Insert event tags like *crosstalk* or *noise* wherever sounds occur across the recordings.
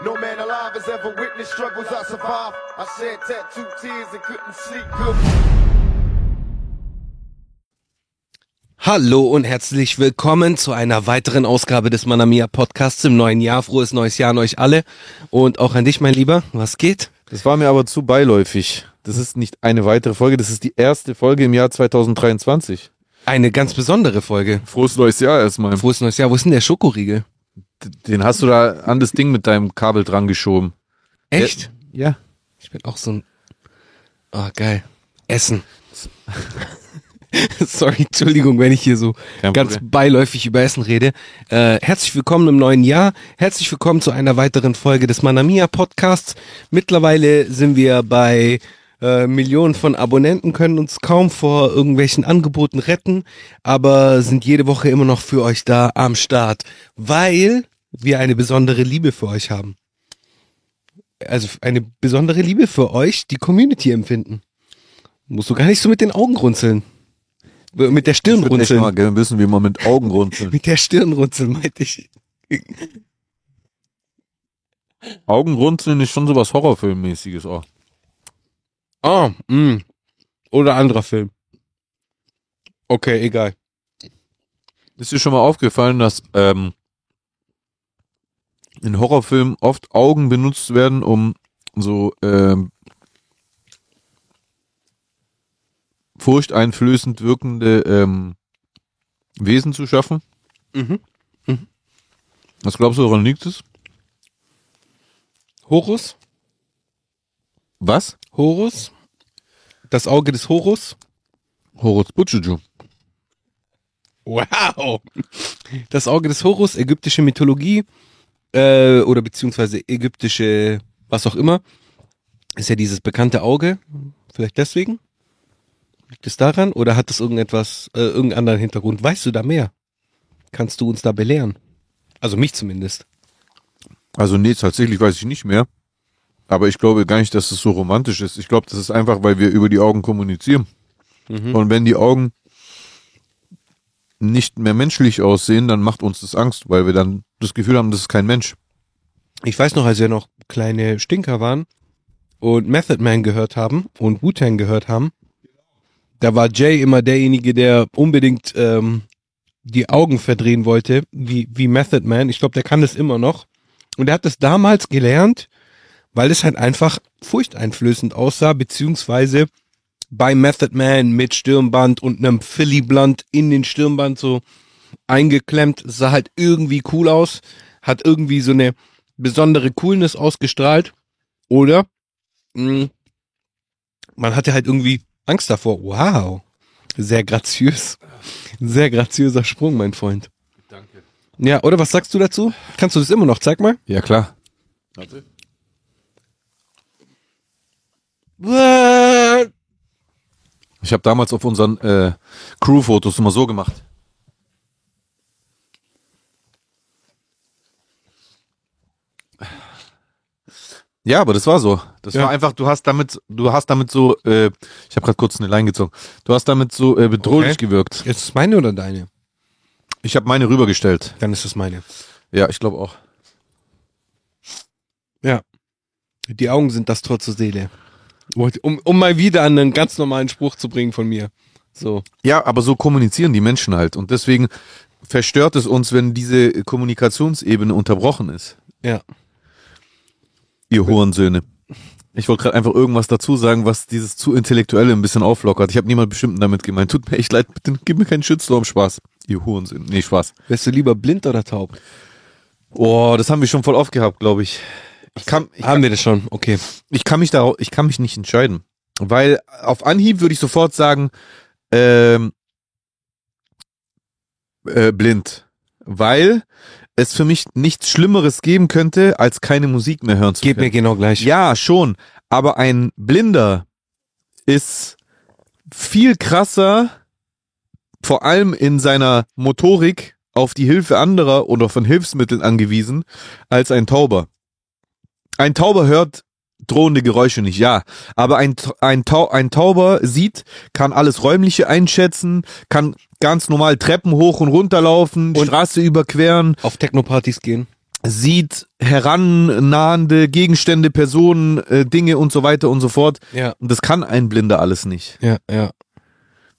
No man alive has ever witnessed struggles I survived. I shed tattooed tears and couldn't sleep good. Hallo und herzlich willkommen zu einer weiteren Ausgabe des Manamia Podcasts im neuen Jahr. Frohes neues Jahr an euch alle und auch an dich, mein Lieber. Was geht? Das war mir aber zu beiläufig. Das ist nicht eine weitere Folge, das ist die erste Folge im Jahr 2023. Eine ganz besondere Folge. Frohes neues Jahr erstmal. Frohes neues Jahr. Wo ist denn der Schokoriegel? Den hast du da an das Ding mit deinem Kabel dran geschoben. Echt? Ja. Ich bin auch so ein. Oh, geil. Essen. *laughs* Sorry, Entschuldigung, wenn ich hier so Kein ganz Problem. beiläufig über Essen rede. Äh, herzlich willkommen im neuen Jahr. Herzlich willkommen zu einer weiteren Folge des Manamia Podcasts. Mittlerweile sind wir bei äh, Millionen von Abonnenten, können uns kaum vor irgendwelchen Angeboten retten, aber sind jede Woche immer noch für euch da am Start, weil wir eine besondere Liebe für euch haben. Also eine besondere Liebe für euch, die Community empfinden. Musst du gar nicht so mit den Augen runzeln. Mit der Stirn Ich runzeln. mal gerne wissen, wie man mit Augen runzelt. *laughs* Mit der Stirn runzeln, meinte ich. Augenrunzeln ist schon sowas Horrorfilmmäßiges auch. Ah, mh. Oder anderer Film. Okay, egal. Ist dir schon mal aufgefallen, dass ähm, in Horrorfilmen oft Augen benutzt werden, um so ähm, furchteinflößend wirkende ähm, Wesen zu schaffen? Mhm. Was glaubst du, woran liegt es? Horus? Was? Horus? Das Auge des Horus? Horus Butchuju. Wow! Das Auge des Horus, ägyptische Mythologie, äh, oder beziehungsweise ägyptische, was auch immer, ist ja dieses bekannte Auge. Vielleicht deswegen? Liegt es daran? Oder hat es irgendetwas, äh, irgendeinen anderen Hintergrund? Weißt du da mehr? Kannst du uns da belehren? Also mich zumindest. Also nee, tatsächlich weiß ich nicht mehr. Aber ich glaube gar nicht, dass es so romantisch ist. Ich glaube, das ist einfach, weil wir über die Augen kommunizieren. Und wenn die Augen nicht mehr menschlich aussehen, dann macht uns das Angst, weil wir dann das Gefühl haben, das ist kein Mensch. Ich weiß noch, als wir noch kleine Stinker waren und Method Man gehört haben und Wu-Tang gehört haben, da war Jay immer derjenige, der unbedingt ähm, die Augen verdrehen wollte, wie, wie Method Man. Ich glaube, der kann das immer noch. Und er hat das damals gelernt, weil es halt einfach furchteinflößend aussah, beziehungsweise bei Method Man mit Stirnband und einem Philly Blunt in den Stirnband so eingeklemmt. Sah halt irgendwie cool aus, hat irgendwie so eine besondere Coolness ausgestrahlt. Oder mh, man hatte halt irgendwie Angst davor. Wow. Sehr graziös. Sehr graziöser Sprung, mein Freund. Danke. Ja, oder was sagst du dazu? Kannst du das immer noch? Zeig mal. Ja, klar. What? Ich habe damals auf unseren äh, Crew-Fotos immer so gemacht. Ja, aber das war so. Das Ja. war einfach, du hast damit, du hast damit so, äh, ich habe gerade kurz eine Line gezogen. Du hast damit so äh, bedrohlich Okay. gewirkt. Ist es meine oder deine? Ich habe meine rübergestellt. Dann ist es meine. Ja, ich glaube auch. Ja. Die Augen sind das Tor zur Seele. Um, um mal wieder einen ganz normalen Spruch zu bringen von mir. So. Ja, aber so kommunizieren die Menschen halt. Und deswegen verstört es uns, wenn diese Kommunikationsebene unterbrochen ist. Ja. Ihr Hurensöhne. Ich wollte gerade einfach irgendwas dazu sagen, was dieses zu Intellektuelle ein bisschen auflockert. Ich habe niemand bestimmten damit gemeint. Tut mir echt leid, bitte gib mir keinen Shitstorm, Spaß. Ihr Hurensöhne. Nee, Spaß. Wärst du lieber blind oder taub? Oh, das haben wir schon voll oft gehabt, glaube ich. Ich kann, ich, Haben wir das schon? Okay. ich kann mich da, ich kann mich nicht entscheiden. Weil auf Anhieb würde ich sofort sagen, ähm, äh, blind. Weil es für mich nichts Schlimmeres geben könnte, als keine Musik mehr hören zu Geht können. mir genau gleich. Ja, schon. Aber ein Blinder ist viel krasser, vor allem in seiner Motorik auf die Hilfe anderer oder von Hilfsmitteln angewiesen, als ein Tauber. Ein Tauber hört drohende Geräusche nicht, ja. Aber ein, ein, Tau, ein Tauber sieht, kann alles Räumliche einschätzen, kann ganz normal Treppen hoch und runter laufen, Und- Straße überqueren, Auf Techno-Partys gehen. sieht herannahende Gegenstände, Personen, äh, Dinge und so weiter und so fort. Ja, Und das kann ein Blinder alles nicht. ja, ja.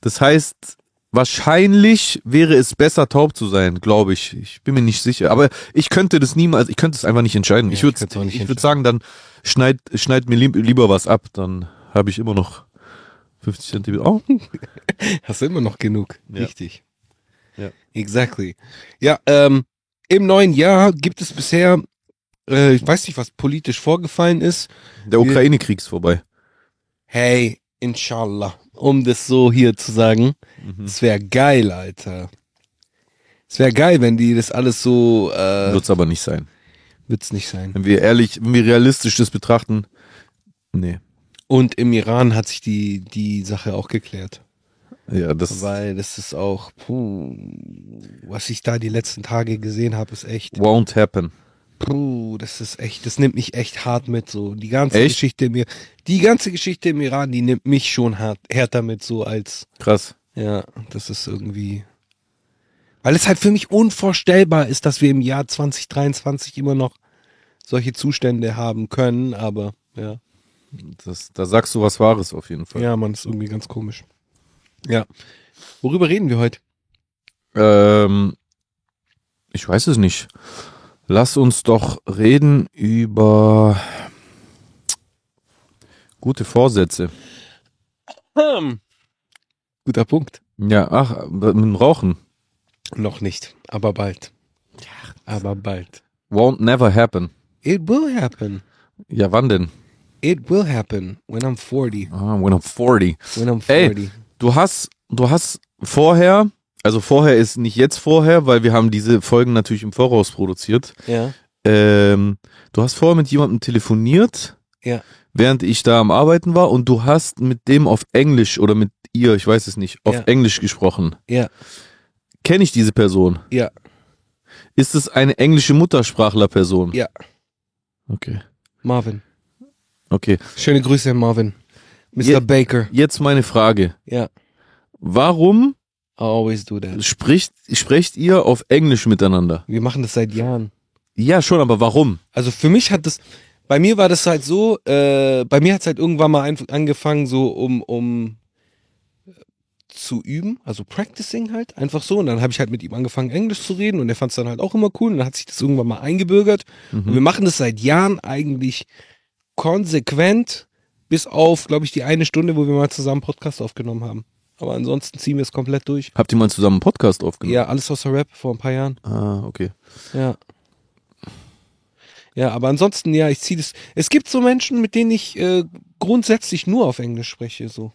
Das heißt, wahrscheinlich wäre es besser, taub zu sein, glaube ich. Ich bin mir nicht sicher. Aber ich könnte das niemals, ich könnte es einfach nicht entscheiden. Ja, ich würde ich würd sagen, dann schneid, schneid mir lieb, lieber was ab. Dann habe ich immer noch 50 Zentimeter. Oh, *laughs* Hast du immer noch genug. Ja. Richtig. Ja. Exactly. Ja, ähm, im neuen Jahr gibt es bisher, äh, ich weiß nicht, was politisch vorgefallen ist. der Ukraine-Krieg ist vorbei. Hey, inshallah, um das so hier zu sagen. Mhm. Es wäre geil, Alter. Es wäre geil, wenn die das alles so, äh, Wird's aber nicht sein. wird's nicht sein. Wenn wir ehrlich, wenn wir realistisch das betrachten, nee. Und im Iran hat sich die, die Sache auch geklärt. Ja, das Weil das ist auch, puh, was ich da die letzten Tage gesehen habe, ist echt, won't happen. Puh, das ist echt, das nimmt mich echt hart mit, so. Die ganze Echt? Geschichte im, Ir- die ganze Geschichte im Iran, die nimmt mich schon hart, härter mit, so als, Krass. ja, das ist irgendwie, weil es halt für mich unvorstellbar ist, dass wir im Jahr 2023 immer noch solche Zustände haben können, aber, ja. Das, da sagst du was Wahres auf jeden Fall. Ja, man, ist irgendwie ganz komisch. Ja. Worüber reden wir heute? Ähm, ich weiß es nicht. Lass uns doch reden über gute Vorsätze. Hm. Guter Punkt. Ja, ach, mit dem Rauchen. Noch nicht, aber bald. Aber bald. Won't never happen. It will happen. Ja, wann denn? It will happen when I'm 40. Ah, when I'm 40. When I'm Ey. 40. Du hast, du hast vorher, also vorher ist nicht jetzt vorher, weil wir haben diese Folgen natürlich im Voraus produziert. Ja. Ähm, du hast vorher mit jemandem telefoniert, Ja. während ich da am Arbeiten war und du hast mit dem auf Englisch oder mit ihr, ich weiß es nicht, auf Ja. Englisch gesprochen. Ja. Kenne ich diese Person? Ja. Ist es eine englische Muttersprachlerperson? Ja. Okay. Marvin. Okay. Schöne Grüße, Marvin. Mr. Ja. Baker. Jetzt meine Frage. Ja. Warum I always do that. spricht, sprecht ihr auf Englisch miteinander? Wir machen das seit Jahren. Ja, schon, aber warum? Also für mich hat das, bei mir war das halt so, äh, bei mir hat es halt irgendwann mal angefangen, so um, um äh, zu üben, also practicing halt, einfach so. Und dann habe ich halt mit ihm angefangen, Englisch zu reden und er fand es dann halt auch immer cool und dann hat sich das irgendwann mal eingebürgert. Und wir machen das seit Jahren eigentlich konsequent, bis auf, glaube ich, die eine Stunde, wo wir mal zusammen Podcast aufgenommen haben. Aber ansonsten ziehen wir es komplett durch. Habt ihr mal zusammen einen Podcast aufgenommen? Ja, alles außer Rap vor ein paar Jahren. Ah, okay. Ja. Ja, aber ansonsten, ja, ich ziehe das. Es gibt so Menschen, mit denen ich äh, grundsätzlich nur auf Englisch spreche, so.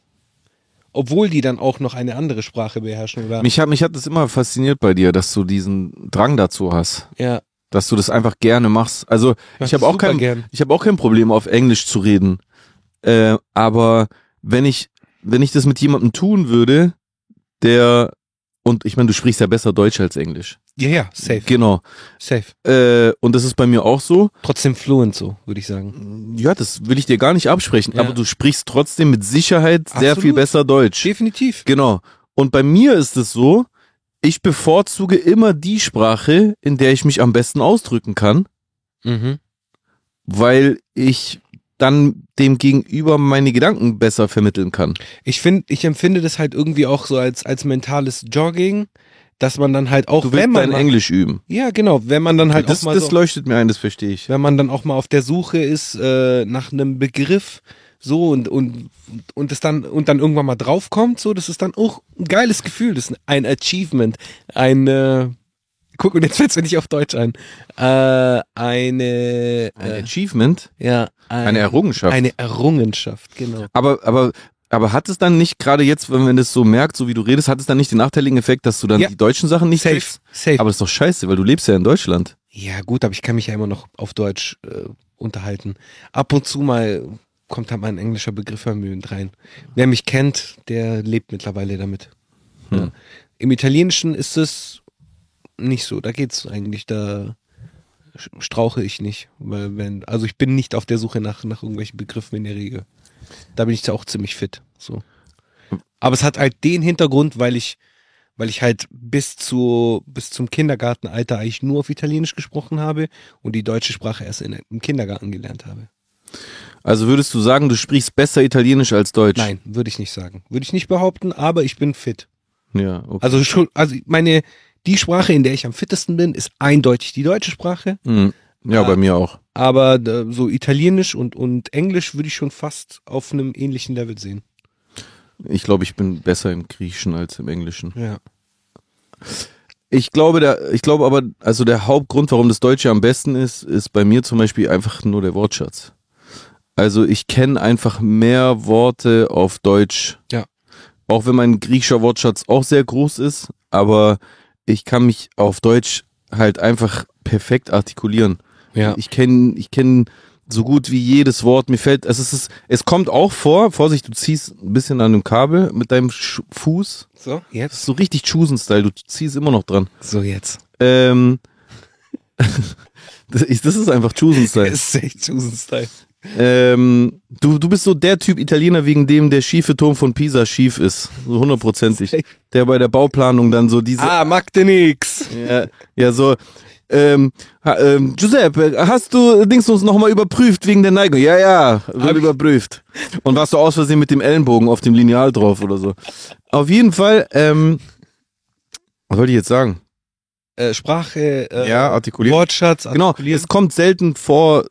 Obwohl die dann auch noch eine andere Sprache beherrschen, oder? Mich hat, mich hat das immer fasziniert bei dir, dass du diesen Drang dazu hast. ja, Dass du das einfach gerne machst. Also, mach ich habe auch kein, ich habe auch kein Problem, auf Englisch zu reden. Äh, aber wenn ich, wenn ich das mit jemandem tun würde, der, und ich meine, du sprichst ja besser Deutsch als Englisch. Ja, ja, safe. Genau. Safe. Äh, und das ist bei mir auch so. Trotzdem fluent, so, würde ich sagen. Ja, das will ich dir gar nicht absprechen, Ja. aber du sprichst trotzdem mit Sicherheit sehr Absolut. viel besser Deutsch. Definitiv. Genau. Und bei mir ist es so, ich bevorzuge immer die Sprache, in der ich mich am besten ausdrücken kann, Mhm. weil ich dann dem Gegenüber meine Gedanken besser vermitteln kann. Ich finde, ich empfinde das halt irgendwie auch so als, als mentales Jogging, dass man dann halt auch, Du willst wenn man dein Englisch üben. ja, genau, wenn man dann halt das auch mal das so, leuchtet mir ein, das verstehe ich. wenn man dann auch mal auf der Suche ist äh, nach einem Begriff so und und und es dann und dann irgendwann mal draufkommt so das ist dann auch ein geiles Gefühl das ist ein Achievement ein äh, guck und jetzt fällt's mir nicht auf Deutsch ein äh, eine Ein äh, Achievement, ja ein, eine Errungenschaft. eine Errungenschaft genau aber, aber, aber hat es dann nicht, gerade jetzt, wenn man das so merkt, so wie du redest, hat es dann nicht den nachteiligen Effekt, dass du dann Ja. die deutschen Sachen nicht safe kriegst? safe Aber das ist doch scheiße, weil du lebst ja in Deutschland. Ja, gut, aber ich kann mich ja immer noch auf Deutsch äh, unterhalten. Ab und zu mal kommt halt mal ein englischer Begriff vermögend rein. Wer mich kennt, der lebt mittlerweile damit. Ja. Hm. Im Italienischen ist es nicht so. Da geht's eigentlich, da strauche ich nicht. Weil wenn, also ich bin nicht auf der Suche nach, nach irgendwelchen Begriffen in der Regel. Da bin ich auch ziemlich fit. So. Aber es hat halt den Hintergrund, weil ich, weil ich halt bis zu bis zum Kindergartenalter eigentlich nur auf Italienisch gesprochen habe und die deutsche Sprache erst in, im Kindergarten gelernt habe. Also würdest du sagen, du sprichst besser Italienisch als Deutsch? Nein, würde ich nicht sagen. Würde ich nicht behaupten, aber ich bin fit. Ja, okay. Also schon, also meine die Sprache, in der ich am fittesten bin, ist eindeutig die deutsche Sprache. Mhm. Ja, Ah. bei mir auch. Aber äh, so Italienisch und, und Englisch würde ich schon fast auf einem ähnlichen Level sehen. Ich glaube, ich bin besser im Griechischen als im Englischen. Ja. Ich glaube, der, ich glaube aber, also der Hauptgrund, warum das Deutsche am besten ist, ist bei mir zum Beispiel einfach nur der Wortschatz. Also ich kenne einfach mehr Worte auf Deutsch. Ja. Auch wenn mein griechischer Wortschatz auch sehr groß ist, aber ich kann mich auf Deutsch halt einfach perfekt artikulieren. Ja. Ich kenne, ich kenne so gut wie jedes Wort. Mir fällt, es ist, es kommt auch vor. Vorsicht, du ziehst ein bisschen an dem Kabel mit deinem Sch Fuß. So, Das jetzt? ist so richtig Chusen-Style. Du ziehst immer noch dran. So, jetzt. Ähm, *laughs* das, ist, das einfach Chusen-Style. *laughs* ist echt Susan-Style. Ähm, du, du bist so der Typ Italiener, wegen dem der schiefe Turm von Pisa schief ist. So hundertprozentig. Der bei der Bauplanung dann so diese. Ah, mag dir nix. Ja, ja so. Ähm, ha, ähm, Giuseppe, hast du Dingsens nochmal überprüft wegen der Neigung? Ja, ja, wird überprüft. Und warst du aus Versehen mit dem Ellenbogen auf dem Lineal drauf oder so. Auf jeden Fall, ähm, was wollte ich jetzt sagen? Äh, Sprache, äh, Ja, artikuliert. Wortschatz, Genau, artikulieren. es kommt selten vor,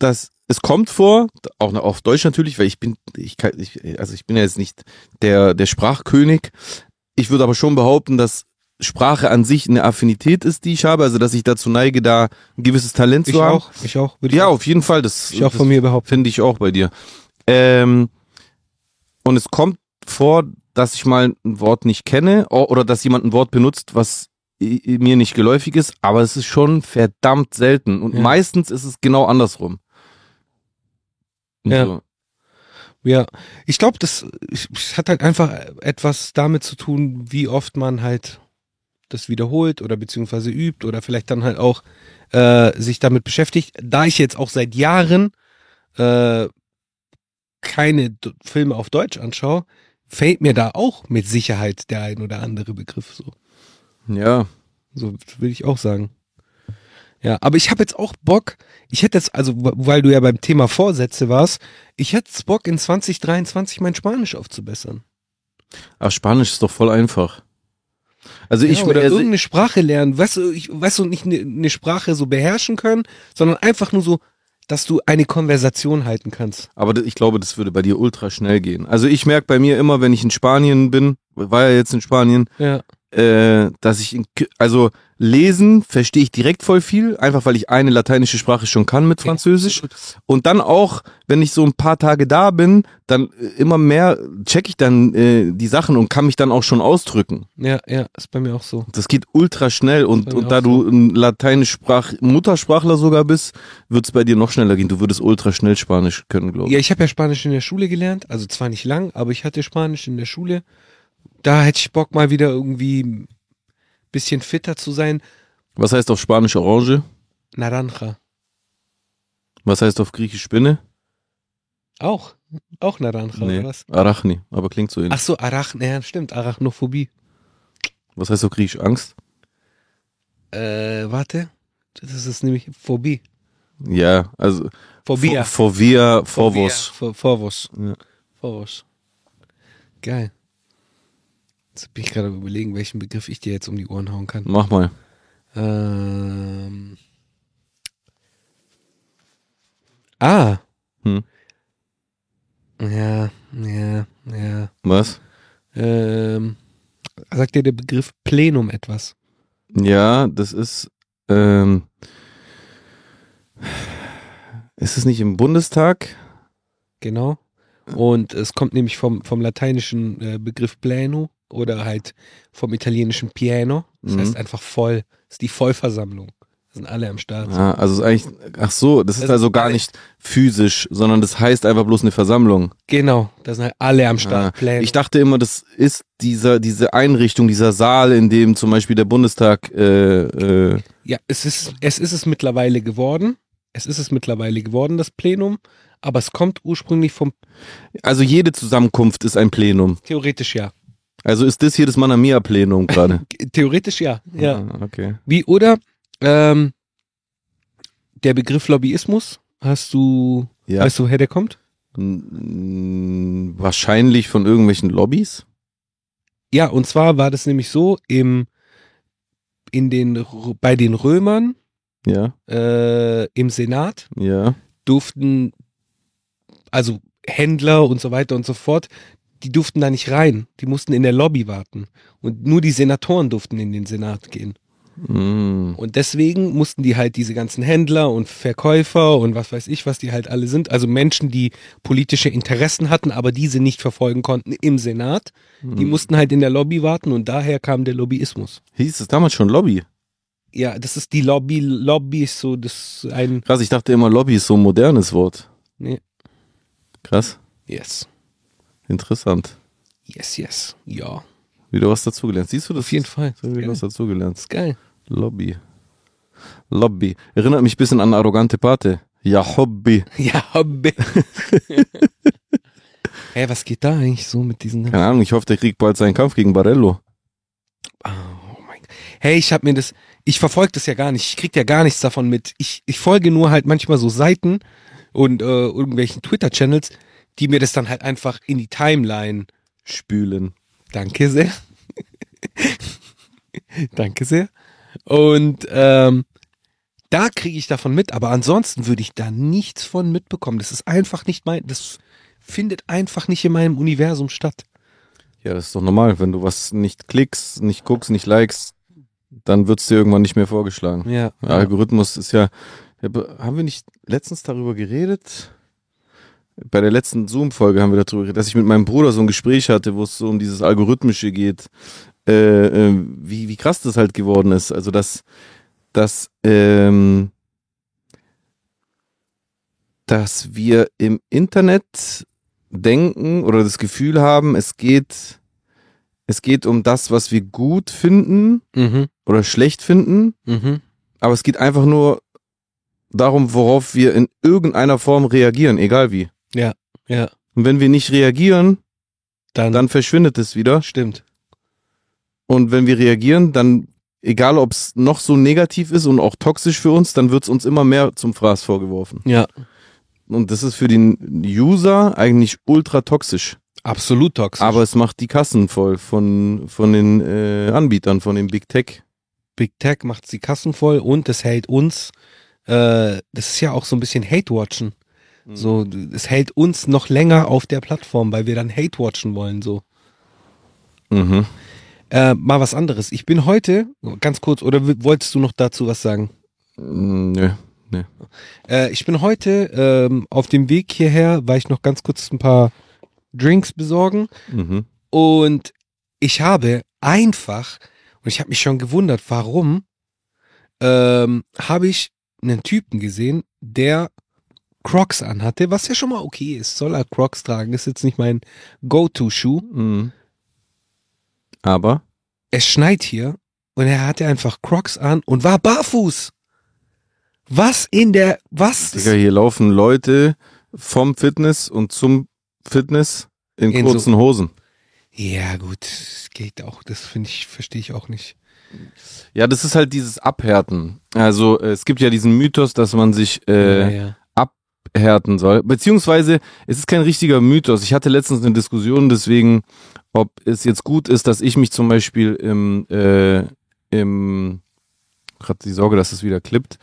dass es kommt vor, auch auf Deutsch natürlich, weil ich bin, ich, kann, ich also ich bin ja jetzt nicht der der Sprachkönig. Ich würde aber schon behaupten, dass Sprache an sich eine Affinität ist, die ich habe, also dass ich dazu neige, da ein gewisses Talent Ich zu haben. auch, ich auch. Würde Ja, ich auch, auf jeden Fall. Das, ich auch von mir behaupten. finde ich auch bei dir. Ähm, und es kommt vor, dass ich mal ein Wort nicht kenne oder dass jemand ein Wort benutzt, was mir nicht geläufig ist, aber es ist schon verdammt selten. Und Ja. meistens ist es genau andersrum. Und Ja. So. Ja, ich glaube, das es hat halt einfach etwas damit zu tun, wie oft man halt das wiederholt oder beziehungsweise übt oder vielleicht dann halt auch äh, sich damit beschäftigt. Da ich jetzt auch seit Jahren äh, keine D Filme auf Deutsch anschaue, fällt mir da auch mit Sicherheit der ein oder andere Begriff so. ja. So will ich auch sagen. Ja, aber ich habe jetzt auch Bock, ich hätte jetzt, also weil du ja beim Thema Vorsätze warst, ich hätte Bock in 2023 mein Spanisch aufzubessern. Ach, Spanisch ist doch voll einfach. Also ich ja, oder also, irgendeine Sprache lernen, weißt du, ich, weißt du, nicht eine eine Sprache so beherrschen können, sondern einfach nur so, dass du eine Konversation halten kannst. aber ich glaube, das würde bei dir ultra schnell gehen. Also ich merke bei mir immer, wenn ich in Spanien bin, war ja jetzt in Spanien, Ja. Äh, dass ich, in, also lesen verstehe ich direkt voll viel, einfach weil ich eine lateinische Sprache schon kann mit Französisch. Und dann auch, wenn ich so ein paar Tage da bin, dann äh, immer mehr check ich dann äh, die Sachen und kann mich dann auch schon ausdrücken. Ja, ja, ist bei mir auch so. Das geht ultra schnell und, und da du ein lateinisch Sprach Muttersprachler sogar bist, wird es bei dir noch schneller gehen. Du würdest ultra schnell Spanisch können, glaube ich. Ja, ich habe ja Spanisch in der Schule gelernt, also zwar nicht lang, aber ich hatte Spanisch in der Schule. Da hätte ich Bock mal wieder irgendwie ein bisschen fitter zu sein. Was heißt auf Spanisch Orange? Naranja. Was heißt auf Griechisch Spinne? Auch. Auch Naranja, Nee, oder was? Arachni, aber klingt so ähnlich. Ach so, Arachn, ja, stimmt, Arachnophobie. Was heißt auf Griechisch Angst? Äh, warte. Das ist nämlich Phobie. Ja, also Phobia. Phobia, Phobos. Vor- Vorwurfs. Ja. Vorwurfs. Geil. Jetzt bin ich gerade überlegen, welchen Begriff ich dir jetzt um die Ohren hauen kann. Mach mal. Ähm. Ah. Hm. Ja, ja, ja. Was? Ähm, sagt dir der Begriff Plenum etwas? Ja, das ist, ähm, ist es nicht im Bundestag? Genau. Und es kommt nämlich vom, vom lateinischen äh, Begriff pleno oder halt vom italienischen pieno. Das Mhm. heißt einfach voll. Das ist die Vollversammlung. Da sind alle am Start. Ah, also ist eigentlich, ach so, das ist Das also ist gar alle- nicht physisch, sondern das heißt einfach bloß eine Versammlung. Genau, da sind halt alle am Start. Ah, Pläne. ich dachte immer, das ist dieser, diese Einrichtung, dieser Saal, in dem zum Beispiel der Bundestag, äh, äh, ja, es ist, es ist es mittlerweile geworden. Es ist es mittlerweile geworden, das Plenum. Aber es kommt ursprünglich vom, also jede Zusammenkunft ist ein Plenum. theoretisch ja. Also ist das hier das Manamia-Plenum gerade? *laughs* Theoretisch ja. Ja. Ah, okay. Wie, oder ähm, der Begriff Lobbyismus, hast du, Ja. weißt du, woher der kommt? Mm, Wahrscheinlich von irgendwelchen Lobbys. Ja, und zwar war das nämlich so, im, in den, bei den Römern Ja, äh, im Senat ja. durften, also Händler und so weiter und so fort, die durften da nicht rein. Die mussten in der Lobby warten. Und nur die Senatoren durften in den Senat gehen. Mm. Und deswegen mussten die halt diese ganzen Händler und Verkäufer und was weiß ich, was die halt alle sind, also Menschen, die politische Interessen hatten, aber diese nicht verfolgen konnten im Senat, die mussten halt in der Lobby warten und daher kam der Lobbyismus. Hieß es damals schon Lobby? Ja, das ist die Lobby, Lobby ist so, das ein, Krass, ich dachte immer, Lobby ist so ein modernes Wort. nee, Krass, yes, interessant. yes, yes, ja, Wieder was dazugelernt. Siehst du das? auf jeden Fall. So wieder Geil. was dazugelernt. ist geil. Lobby. Lobby. Erinnert mich ein bisschen an arrogante Pate. Ja, Hobby. *laughs* Ja, Hobby. *laughs* Hey, was geht da eigentlich so mit diesen Keine Ahnung, ich hoffe, der kriegt bald seinen Kampf gegen Barello. Oh mein Gott. Hey, ich habe mir das, ich verfolge das ja gar nicht, ich krieg ja gar nichts davon mit. Ich, ich folge nur halt manchmal so Seiten und äh, irgendwelchen Twitter-Channels, die mir das dann halt einfach in die Timeline. Spülen. Danke sehr. *laughs* Danke sehr. Und ähm, da kriege ich davon mit, aber ansonsten würde ich da nichts von mitbekommen. Das ist einfach nicht mein, das findet einfach nicht in meinem Universum statt. Ja, das ist doch normal. Wenn du was nicht klickst, nicht guckst, nicht likest, dann wird's dir irgendwann nicht mehr vorgeschlagen. Ja. Der Algorithmus ist ja, ja, be- haben wir nicht letztens darüber geredet? Bei der letzten Zoom-Folge haben wir darüber geredet, dass ich mit meinem Bruder so ein Gespräch hatte, wo es so um dieses Algorithmische geht, äh, äh, wie, wie krass das halt geworden ist. Also, dass, dass, ähm, dass wir im Internet denken oder das Gefühl haben, es geht, es geht um das, was wir gut finden Mhm. oder schlecht finden Mhm. aber es geht einfach nur darum, worauf wir in irgendeiner Form reagieren, egal wie. Ja. Und wenn wir nicht reagieren, Dann, dann verschwindet es wieder. stimmt. Und wenn wir reagieren, dann, egal ob es noch so negativ ist und auch toxisch für uns, dann wird es uns immer mehr zum Fraß vorgeworfen. Ja. Und das ist für den User eigentlich ultra toxisch. Absolut toxisch. Aber es macht die Kassen voll von, von den äh, Anbietern, von den Big Tech. Big Tech macht die Kassen voll und es hält uns, äh, das ist ja auch so ein bisschen Hate-Watchen. So, es hält uns noch länger auf der Plattform, weil wir dann Hate-Watchen wollen, so. Mhm. Äh, mal was anderes. Ich bin heute, ganz kurz, oder wolltest du noch dazu was sagen? Mm, Nö. Äh, ich bin heute ähm, auf dem Weg hierher, weil ich noch ganz kurz ein paar Drinks besorgen Mhm. und ich habe einfach, und ich habe mich schon gewundert, warum, ähm, habe ich einen Typen gesehen, der Crocs anhatte, was ja schon mal okay ist. Soll er Crocs tragen, ist jetzt nicht mein Go-To-Schuh. Mhm. Aber Es schneit hier und er hatte einfach Crocs an und war barfuß. Was in der, was? Digga, hier laufen Leute vom Fitness und zum Fitness in, In so- kurzen Hosen. Ja, gut, das geht auch, das finde ich, verstehe ich auch nicht. Ja, das ist halt dieses Abhärten. Also es gibt ja diesen Mythos, dass man sich äh, ja. Abhärten soll. Beziehungsweise es ist kein richtiger Mythos. Ich hatte letztens eine Diskussion deswegen, ob es jetzt gut ist, dass ich mich zum Beispiel im, äh, im gerade die Sorge, dass es wieder klippt,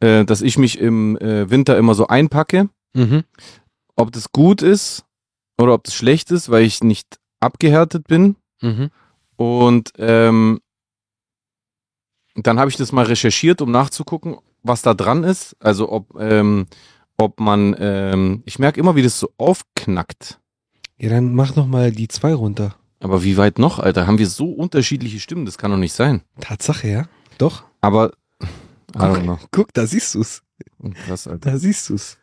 äh, dass ich mich im äh, Winter immer so einpacke. Mhm. ob das gut ist oder ob das schlecht ist, weil ich nicht abgehärtet bin. Mhm. Und ähm, dann habe ich das mal recherchiert, um nachzugucken, was da dran ist. Also ob, ähm, ob man, ähm, ich merke immer, wie das so aufknackt. Ja, dann mach noch mal die zwei runter. Aber wie weit noch, Alter? Haben wir so unterschiedliche Stimmen? Das kann doch nicht sein. Tatsache, ja? Doch. Aber, I don't know. Guck, da siehst du's. Krass, Alter. Da siehst du's.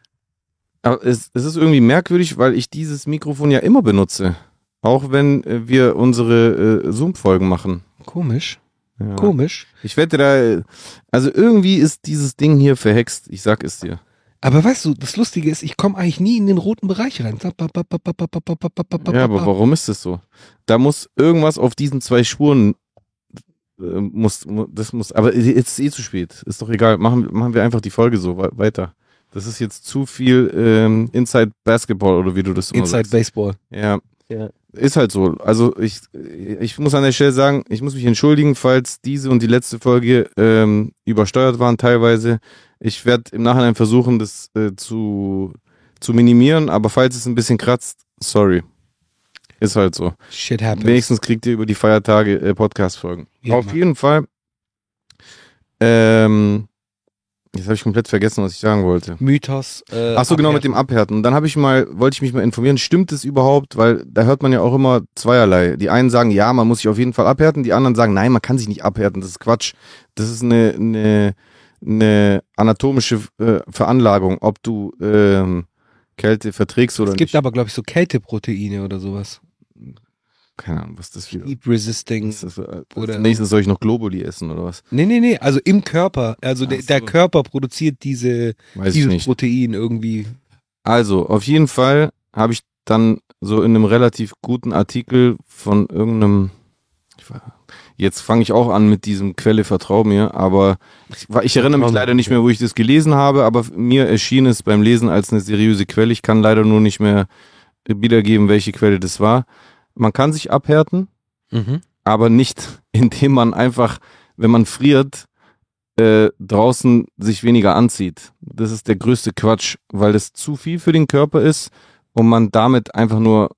Aber es, es ist irgendwie merkwürdig, weil ich dieses Mikrofon ja immer benutze. Auch wenn äh, wir unsere äh, Zoom-Folgen machen. Komisch. Ja. Komisch. Ich wette da, also irgendwie ist dieses Ding hier verhext. Ich sag es dir. Aber weißt du, das Lustige ist, ich komme eigentlich nie in den roten Bereich rein. Ja, aber warum ist das so? Da muss irgendwas auf diesen zwei Spuren äh, muss, mu- das muss, aber jetzt ist eh zu spät. Ist doch egal. Machen, machen wir einfach die Folge so we- weiter. Das ist jetzt zu viel ähm, Inside Basketball oder wie du das immer Inside sagst. Baseball. Ja. Ja. Ist halt so. Also ich, ich muss an der Stelle sagen, ich muss mich entschuldigen, falls diese und die letzte Folge ähm, übersteuert waren teilweise. Ich werde im Nachhinein versuchen, das äh, zu, zu minimieren, aber falls es ein bisschen kratzt, sorry. Ist halt so. Shit happens. Wenigstens kriegt ihr über die Feiertage äh, Podcast-Folgen. Ja, Auf Mann. jeden Fall. Ähm, jetzt habe ich komplett vergessen, was ich sagen wollte. Mythos. Äh, Ach so, genau, mit dem Abhärten. Und dann habe ich mal, wollte ich mich mal informieren, stimmt es überhaupt? Weil da hört man ja auch immer zweierlei. Die einen sagen, ja, man muss sich auf jeden Fall abhärten. Die anderen sagen, nein, man kann sich nicht abhärten. Das ist Quatsch. Das ist eine, eine, eine anatomische äh, Veranlagung, ob du ähm, Kälte verträgst oder Es gibt nicht. aber, glaube ich, so Kälteproteine oder sowas. Keine Ahnung, was das wieder Heat resisting. ist. Das, äh, Oder- als nächstes soll ich noch Globuli essen oder was? Nee, nee, nee, also im Körper. Also der, so. der Körper produziert diese, Weiß dieses. Protein irgendwie. Also, auf jeden Fall habe ich dann so in einem relativ guten Artikel von irgendeinem, ich war, jetzt fange ich auch an mit diesem Quelle Vertrau mir, aber ich, ich erinnere mich leider nicht mehr, wo ich das gelesen habe, aber mir erschien es beim Lesen als eine seriöse Quelle. Ich kann leider nur nicht mehr wiedergeben, welche Quelle das war. Man kann sich abhärten, Mhm. aber nicht, *laughs* indem man einfach, wenn man friert, äh, draußen sich weniger anzieht. Das ist der größte Quatsch, weil das zu viel für den Körper ist und man damit einfach nur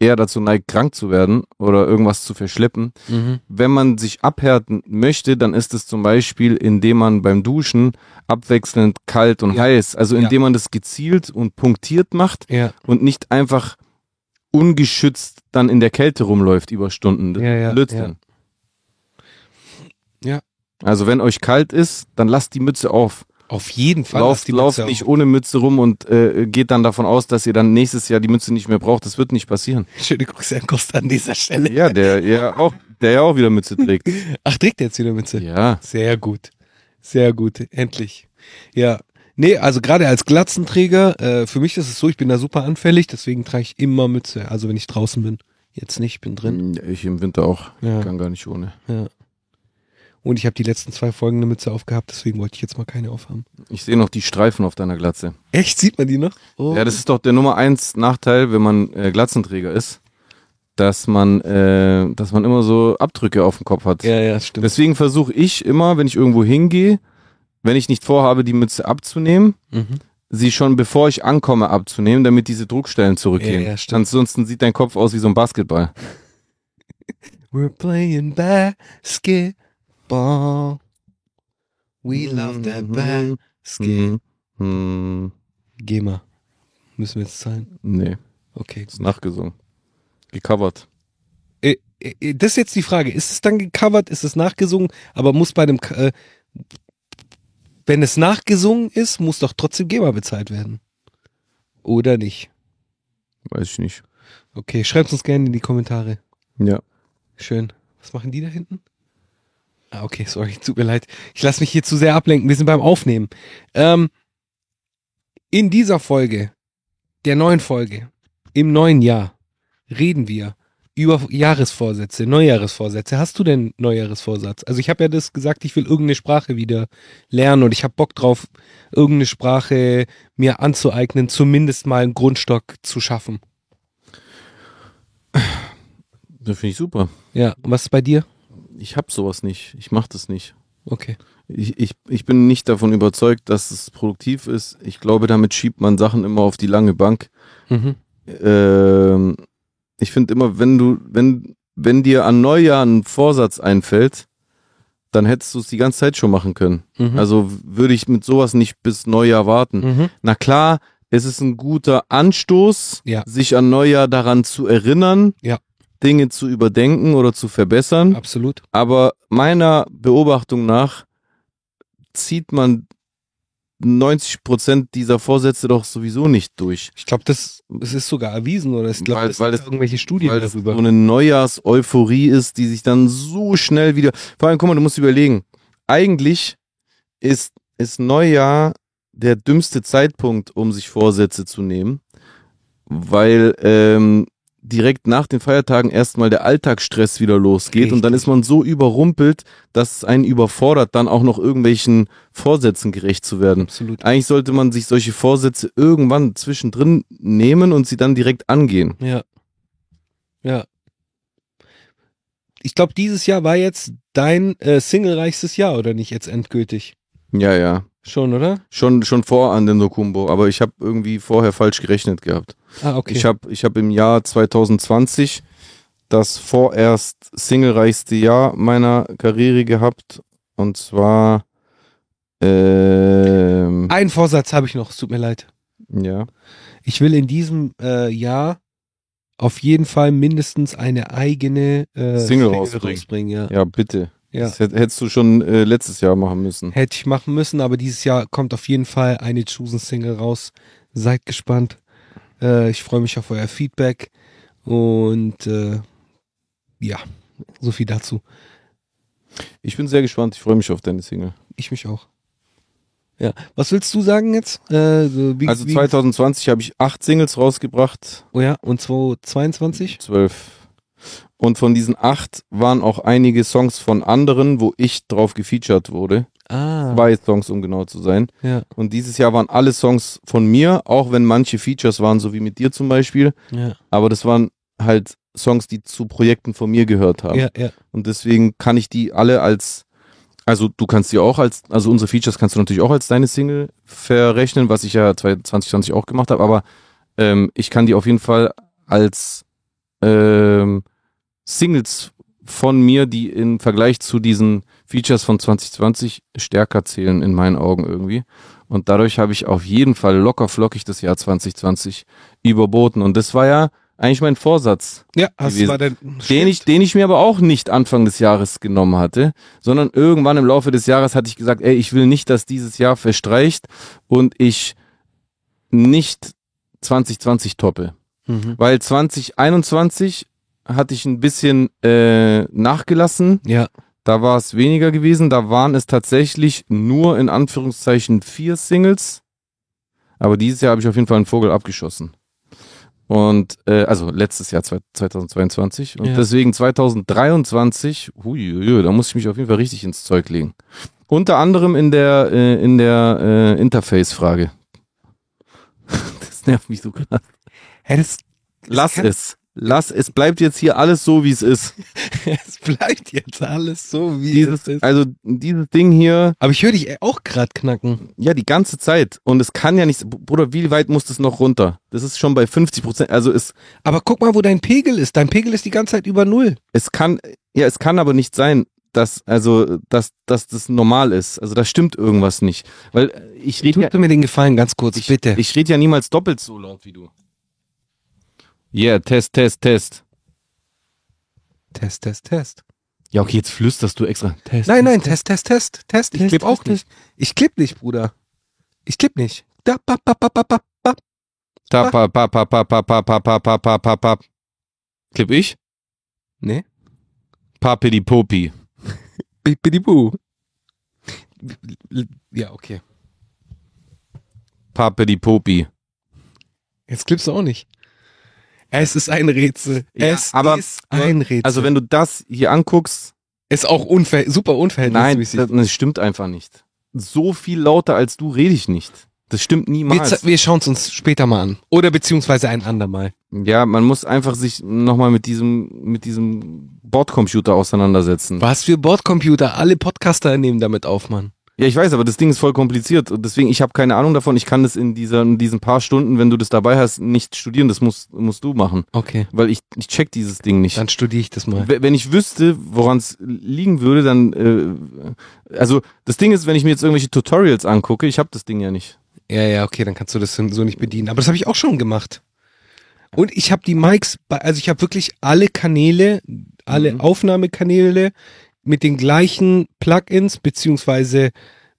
eher dazu neigt, krank zu werden oder irgendwas zu verschleppen. Mhm. Wenn man sich abhärten möchte, dann ist es zum Beispiel, indem man beim Duschen abwechselnd kalt und Ja. heiß, also Ja. indem man das gezielt und punktiert macht Ja, und nicht einfach ungeschützt dann in der Kälte rumläuft über Stunden. Das Ja, ja, Blödsinn. Ja. Also wenn euch kalt ist, dann lasst die Mütze auf. auf jeden Fall. Lauft, lauft nicht auf. ohne Mütze rum und äh, geht dann davon aus, dass ihr dann nächstes Jahr die Mütze nicht mehr braucht. Das wird nicht passieren. *laughs* Schöne Grüße an Costa an dieser Stelle. Ja, der ja auch, der ja auch wieder Mütze trägt. *laughs* Ach, trägt er jetzt wieder Mütze? Ja. Sehr gut. Sehr gut. Endlich. Ja. Nee, also gerade als Glatzenträger, äh, für mich ist es so, ich bin da super anfällig, deswegen trage ich immer Mütze. Also wenn ich draußen bin. Jetzt nicht, bin drin. Ja, Ich im Winter auch. Ja. Kann gar nicht ohne. Ja. Und ich habe die letzten zwei Folgen eine Mütze aufgehabt, deswegen wollte ich jetzt mal keine aufhaben. Ich sehe noch die Streifen auf deiner Glatze. Echt? Sieht man die noch? Oh. Ja, das ist doch der Nummer eins Nachteil, wenn man äh, Glatzenträger ist, dass man, äh, dass man immer so Abdrücke auf dem Kopf hat. ja, ja, stimmt. Deswegen versuche ich immer, wenn ich irgendwo hingehe, wenn ich nicht vorhabe, die Mütze abzunehmen, mhm. sie schon bevor ich ankomme abzunehmen, damit diese Druckstellen zurückgehen. Ja, ja. Ansonsten sieht dein Kopf aus wie so ein Basketball. *laughs* We're playing basketball. We love that basket. Hm, Geh mal. Müssen wir jetzt zahlen? nee, Okay. ist nachgesungen. Gecovert. Äh, äh, Das ist jetzt die Frage. Ist es dann gecovert? Ist es nachgesungen? Aber muss bei dem, äh, wenn es nachgesungen ist, muss doch trotzdem GEMA bezahlt werden. Oder nicht? Weiß ich nicht. Okay, schreibt uns gerne in die Kommentare. Ja. Schön. Was machen die da hinten? Ah, okay, sorry, tut mir leid. Ich lasse mich hier zu sehr ablenken. Wir sind beim Aufnehmen. Ähm, in dieser Folge, der neuen Folge, im neuen Jahr, reden wir über Jahresvorsätze, Neujahresvorsätze. Hast du denn Neujahresvorsatz? Also ich habe ja das gesagt, ich will irgendeine Sprache wieder lernen und ich habe Bock drauf, irgendeine Sprache mir anzueignen, zumindest mal einen Grundstock zu schaffen. Das finde ich super. Ja, und was ist bei dir? Ich hab sowas nicht. Ich mach das nicht. Okay. Ich, ich, ich bin nicht davon überzeugt, dass es produktiv ist. Ich glaube, damit schiebt man Sachen immer auf die lange Bank. Mhm. Ähm, ich finde immer, wenn du, wenn, wenn dir an Neujahr ein Vorsatz einfällt, dann hättest du es die ganze Zeit schon machen können. Mhm. Also würde ich mit sowas nicht bis Neujahr warten. Mhm. Na klar, es ist ein guter Anstoß, Ja. sich an Neujahr daran zu erinnern, Ja. Dinge zu überdenken oder zu verbessern. Absolut. Aber meiner Beobachtung nach zieht man 90 Prozent dieser Vorsätze doch sowieso nicht durch. Ich glaube, das, das ist sogar erwiesen oder ich glaube, Weil- es weil gibt das- irgendwelche Studien Weil das darüber. so eine Neujahrs-Euphorie ist, die sich dann so schnell wieder. Vor allem, guck mal, du musst überlegen. Eigentlich ist, ist Neujahr der dümmste Zeitpunkt, um sich Vorsätze zu nehmen, weil ähm, direkt nach den Feiertagen erstmal der Alltagsstress wieder losgeht und dann Richtig. ist man so überrumpelt, dass es einen überfordert, dann auch noch irgendwelchen Vorsätzen gerecht zu werden. Absolut. Eigentlich sollte man sich solche Vorsätze irgendwann zwischendrin nehmen und sie dann direkt angehen. Ja. Ja. Ich glaube, dieses Jahr war jetzt dein äh, singlereichstes Jahr, oder nicht jetzt endgültig? Ja, ja. Schon, oder? Schon, schon vor an den Dokumbo, aber ich habe irgendwie vorher falsch gerechnet gehabt. Ah, okay. Ich habe ich hab im Jahr 2020 das vorerst singlereichste Jahr meiner Karriere gehabt und zwar ähm, Einen Vorsatz habe ich noch, es tut mir leid. ja, Ich will in diesem äh, Jahr auf jeden Fall mindestens eine eigene äh, Single rausbringen. rausbringen ja. ja bitte. Ja. Das hätt- hättest du schon äh, letztes Jahr machen müssen. Hätte ich machen müssen, aber dieses Jahr kommt auf jeden Fall eine Chosen Single raus. Seid gespannt. Äh, ich freue mich auf euer Feedback und äh, ja, so viel dazu. Ich bin sehr gespannt. Ich freue mich auf deine Single. Ich mich auch. Ja, was willst du sagen jetzt? Äh, so wie, Also wie, 2020 habe ich acht Singles rausgebracht, oh ja, und 2022? zwölf. Und von diesen acht waren auch einige Songs von anderen, wo ich drauf gefeatured wurde. Ah, Zwei Songs, um genau zu sein. ja, Und dieses Jahr waren alle Songs von mir, auch wenn manche Features waren, so wie mit dir zum Beispiel. ja, Aber das waren halt Songs, die zu Projekten von mir gehört haben. ja, ja, Und deswegen kann ich die alle als, also du kannst die auch als, also unsere Features kannst du natürlich auch als deine Single verrechnen, was ich ja 2020 auch gemacht habe, aber ähm, ich kann die auf jeden Fall als ähm, Singles von mir, die im Vergleich zu diesen Features von 2020 stärker zählen in meinen Augen irgendwie. Und dadurch habe ich auf jeden Fall locker flockig das Jahr 2020 überboten. Und das war ja eigentlich mein Vorsatz ja, hast war denn, den ich, den ich mir aber auch nicht Anfang des Jahres genommen hatte, sondern irgendwann im Laufe des Jahres hatte ich gesagt, ey, ich will nicht, dass dieses Jahr verstreicht und ich nicht 2020 toppe. Mhm. Weil 2021 hatte ich ein bisschen äh, nachgelassen, Ja, da war es weniger gewesen, da waren es tatsächlich nur in Anführungszeichen vier Singles, aber dieses Jahr habe ich auf jeden Fall einen Vogel abgeschossen. Und äh, also letztes Jahr zwei- 2022 und Ja. deswegen 2023, huiuiui, da muss ich mich auf jeden Fall richtig ins Zeug legen. Unter anderem in der äh, in der äh, Interface-Frage. *laughs* das nervt mich so krass. Hä, das, Lass kann- es, lass es. Bleibt jetzt hier alles so, wie es ist. *laughs* es bleibt jetzt alles so, wie Dieses, es ist. also dieses Ding hier, Aber ich höre dich auch gerade knacken. Ja, die ganze Zeit. Und es kann ja nicht, Bruder, wie weit muss das noch runter? Das ist schon bei 50 Prozent. Also es, Aber guck mal, wo dein Pegel ist. Dein Pegel ist die ganze Zeit über Null. es kann, ja, es kann aber nicht sein, dass, also, dass, dass das normal ist. Also da stimmt irgendwas nicht. Weil äh, ich rede ja, Tut mir den Gefallen ganz kurz, ich, bitte. ich rede ja niemals doppelt so laut wie du. Yeah, Test, Test, Test. Test, Test, Test. Ja, okay, jetzt flüsterst du extra. Test. Nein, nein, Test, Test, Test, Test. Ich klipp auch nicht. Ich klipp nicht, Bruder. Ich klipp nicht. Da, ba, ba, ba, ba, ba, ba. Ta, pa, pa, pa, pa, pa, pa, pa, pa, pa, pa, pa, pa. Klipp ich? Nee. Papidi Popi. Bippidibu. Ja, okay. Papidi Popi. Jetzt klippst du auch nicht. Es ist ein Rätsel. Ja, es aber- ist ein Rätsel. Also wenn du das hier anguckst, ist auch unver super Nein, unverhältnismäßig. das, das stimmt einfach nicht. So viel lauter als du rede ich nicht. Das stimmt wir niemals. ze- wir schauen es uns später mal an. Oder beziehungsweise ein andermal. Ja, man muss einfach sich nochmal mit diesem, mit diesem Bordcomputer auseinandersetzen. Was für Bordcomputer? Alle Podcaster nehmen damit auf, Mann. Ja, ich weiß, aber das Ding ist voll kompliziert und deswegen, ich habe keine Ahnung davon. Ich kann das in, dieser, in diesen paar Stunden, wenn du das dabei hast, nicht studieren. Das musst, musst du machen. Okay. Weil ich, ich check dieses Ding nicht. Dann studiere ich das mal. W- Wenn ich wüsste, woran es liegen würde, dann, äh, also das Ding ist, wenn ich mir jetzt irgendwelche Tutorials angucke, ich habe das Ding ja nicht. Ja, ja, okay, dann kannst du das so nicht bedienen. Aber das habe ich auch schon gemacht. Und ich habe die Mics, also ich habe wirklich alle Kanäle, alle Mhm. Aufnahmekanäle mit den gleichen Plugins beziehungsweise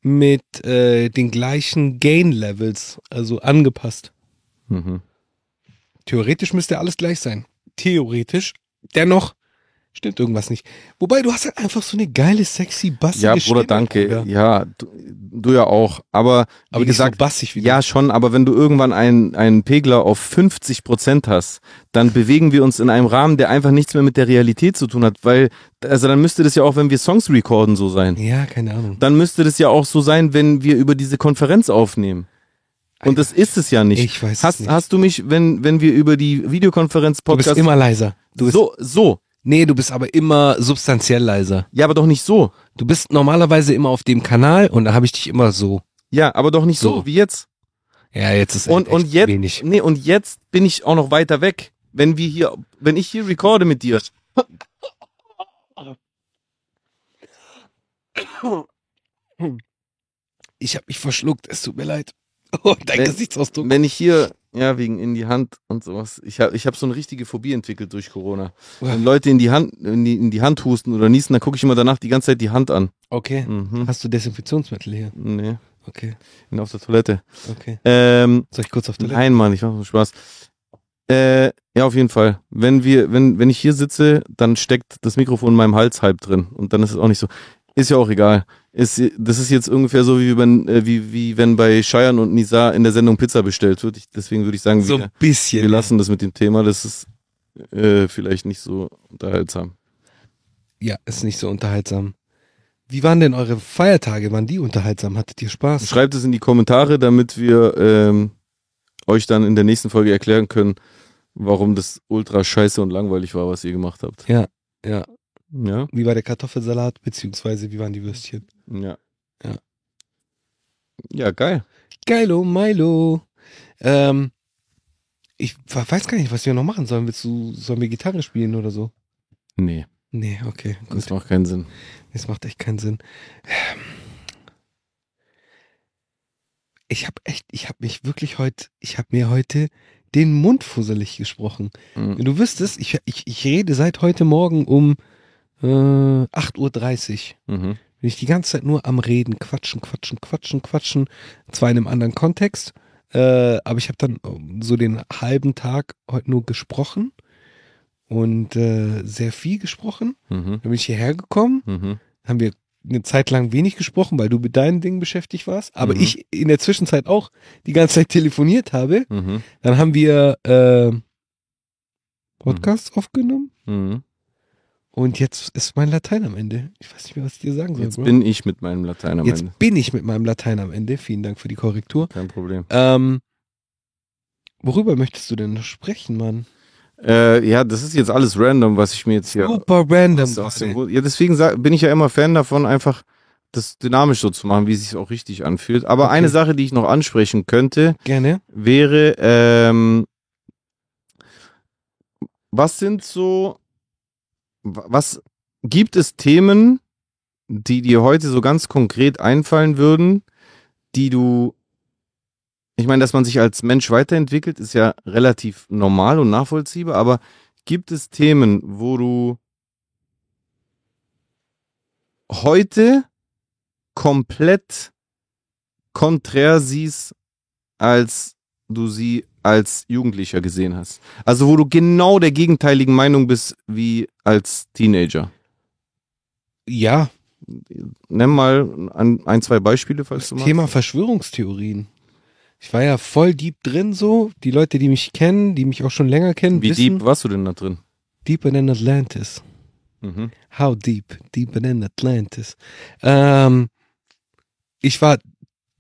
mit äh, den gleichen Gain-Levels, also angepasst. Mhm. Theoretisch müsste alles gleich sein. Theoretisch. Dennoch stimmt irgendwas nicht. Wobei, du hast halt einfach so eine geile, sexy, bassige Ja, Bruder, Stimme, danke. Bruder. Ja, du, Du ja auch. Aber, Aber wie gesagt, so bassig wie ja schon, aber wenn du irgendwann einen, einen Pegler auf 50 Prozent hast, dann bewegen wir uns in einem Rahmen, der einfach nichts mehr mit der Realität zu tun hat, weil, also dann müsste das ja auch, wenn wir Songs recorden, so sein. Ja, keine Ahnung. Dann müsste das ja auch so sein, wenn wir über diese Konferenz aufnehmen. Und das ist es ja nicht. Ich weiß es hast, nicht. hast du mich, wenn, wenn wir über die Videokonferenz Du bist Podcast immer leiser. Du bist, so, so. Nee, du bist aber immer substanziell leiser. Ja, aber doch nicht so. Du bist normalerweise immer auf dem Kanal und da habe ich dich immer so. Ja, aber doch nicht so, So. wie jetzt. Ja, jetzt ist Und, echt und jetzt, wenig. nee, und jetzt bin ich auch noch weiter weg. Wenn wir hier, wenn ich hier recorde mit dir, Ich habe mich verschluckt, es tut mir leid. *laughs* Oh, dein Wenn- Gesichtsausdruck. wenn ich hier, ja, wegen in die Hand und sowas, ich habe ich hab so eine richtige Phobie entwickelt durch Corona. Wenn Leute in die Hand, in die, in die Hand husten oder niesen, dann gucke ich immer danach die ganze Zeit die Hand an. Okay. Mhm. Hast du Desinfektionsmittel hier? Nee, Okay, bin auf der Toilette. okay. Ähm, Soll ich kurz auf Toilette? nein, Mann, ich mach nur Spaß. Äh, ja, auf jeden Fall. Wenn wir, wenn, wenn ich hier sitze, dann steckt das Mikrofon in meinem Hals halb drin. Und dann ist es auch nicht so. Ist ja auch egal. Ist, das ist jetzt ungefähr so, wie wenn, äh, wie, wie wenn bei Scheiern und Nizar in der Sendung Pizza bestellt wird. Ich, deswegen würde ich sagen, So wir, ein bisschen. wir lassen das mit dem Thema. Das ist äh, vielleicht nicht so unterhaltsam. Ja, ist nicht so unterhaltsam. Wie waren denn eure Feiertage? Waren die unterhaltsam? Hattet ihr Spaß? Schreibt es in die Kommentare, damit wir ähm, euch dann in der nächsten Folge erklären können, warum das ultra scheiße und langweilig war, was ihr gemacht habt. Ja. Ja? Wie war der Kartoffelsalat, beziehungsweise wie waren die Würstchen? Ja. Ja. Ja, geil. Geilo, Milo. Ähm, ich weiß gar nicht, was wir noch machen sollen. Willst du, sollen wir Gitarre spielen oder so? Nee, Nee, okay, gut. das macht keinen Sinn. Das macht echt keinen Sinn. Ich habe echt, ich habe mich wirklich heute, ich habe mir heute den Mund fusselig gesprochen. Mhm. Wenn du wüsstest, ich, ich, ich rede seit heute Morgen um äh, 8.30 Uhr. Mhm. Bin ich die ganze Zeit nur am Reden, quatschen, quatschen, quatschen, quatschen. Zwar in einem anderen Kontext, äh, aber ich habe dann ähm, so den halben Tag heute nur gesprochen und äh, sehr viel gesprochen. Mhm. Dann bin ich hierher gekommen, Mhm. haben wir eine Zeit lang wenig gesprochen, weil du mit deinen Dingen beschäftigt warst, aber Mhm. ich in der Zwischenzeit auch die ganze Zeit telefoniert habe. Mhm. Dann haben wir äh, Podcasts aufgenommen Mhm. Und jetzt ist mein Latein am Ende. Ich weiß nicht mehr, was ich dir sagen soll. Jetzt Bro. bin ich mit meinem Latein am Jetzt Ende. bin ich mit meinem Latein am Ende. Vielen Dank für die Korrektur. Kein Problem. Ähm, worüber möchtest du denn noch sprechen, Mann? Äh, ja, das ist jetzt alles random, was ich mir jetzt hier Super random. aus, Ja, deswegen bin ich ja immer Fan davon, einfach das dynamisch so zu machen, wie es sich auch richtig anfühlt. Aber Okay. eine Sache, die ich noch ansprechen könnte, Gerne. wäre, ähm, was sind so, was gibt es Themen, die dir heute so ganz konkret einfallen würden, die du, ich meine, dass man sich als Mensch weiterentwickelt, ist ja relativ normal und nachvollziehbar, aber gibt es Themen, wo du heute komplett konträr siehst, als du sie als Jugendlicher gesehen hast. Also wo du genau der gegenteiligen Meinung bist wie als Teenager. Ja, Nenn mal ein, ein zwei Beispiele, falls du magst. Thema Verschwörungstheorien. Ich war ja voll deep drin so. Die Leute, die mich kennen, die mich auch schon länger kennen, Wie wissen, deep warst du denn da drin? deeper than Atlantis. Mhm. How deep? Deeper than Atlantis. Ähm, ich war